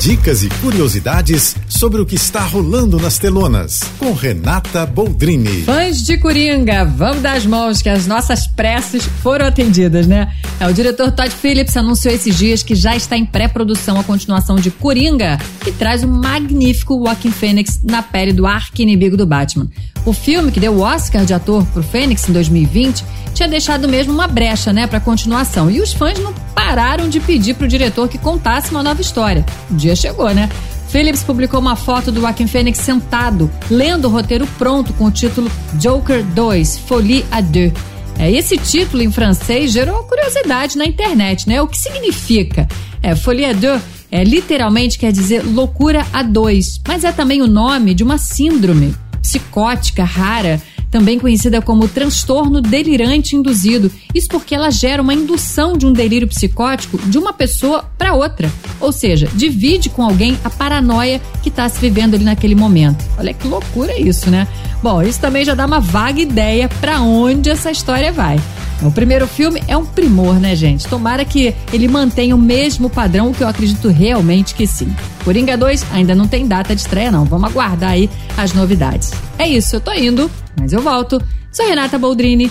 Dicas e curiosidades sobre o que está rolando nas telonas, com Renata Boldrini. Fãs de Coringa, vamos dar as mãos que as nossas preces foram atendidas, né? É, o diretor Todd Phillips anunciou esses dias que já está em pré-produção a continuação de Coringa, que traz o magnífico Joaquin Phoenix na pele do arqui-inimigo do Batman. O filme, que deu o Oscar de ator pro Fênix em 2020, tinha deixado mesmo uma brecha, né, para continuação. E os fãs não pararam de pedir pro diretor que contasse uma nova história. Dia chegou, né? Phillips publicou uma foto do Joaquin Phoenix sentado, lendo o roteiro pronto com o título Joker 2, Folie à deux. É, esse título em francês gerou curiosidade na internet, né? O que significa? É, Folie à deux é, literalmente quer dizer loucura a dois, mas é também o nome de uma síndrome psicótica rara também conhecida como transtorno delirante induzido. Isso porque ela gera uma indução de um delírio psicótico de uma pessoa para outra. Ou seja, divide com alguém a paranoia que está se vivendo ali naquele momento. Olha que loucura isso, né? Bom, isso também já dá uma vaga ideia para onde essa história vai. O primeiro filme é um primor, né, gente? Tomara que ele mantenha o mesmo padrão, que eu acredito realmente que sim. Coringa 2 ainda não tem data de estreia, não. Vamos aguardar aí as novidades. É isso, eu tô indo, mas eu volto. Sou Renata Boldrini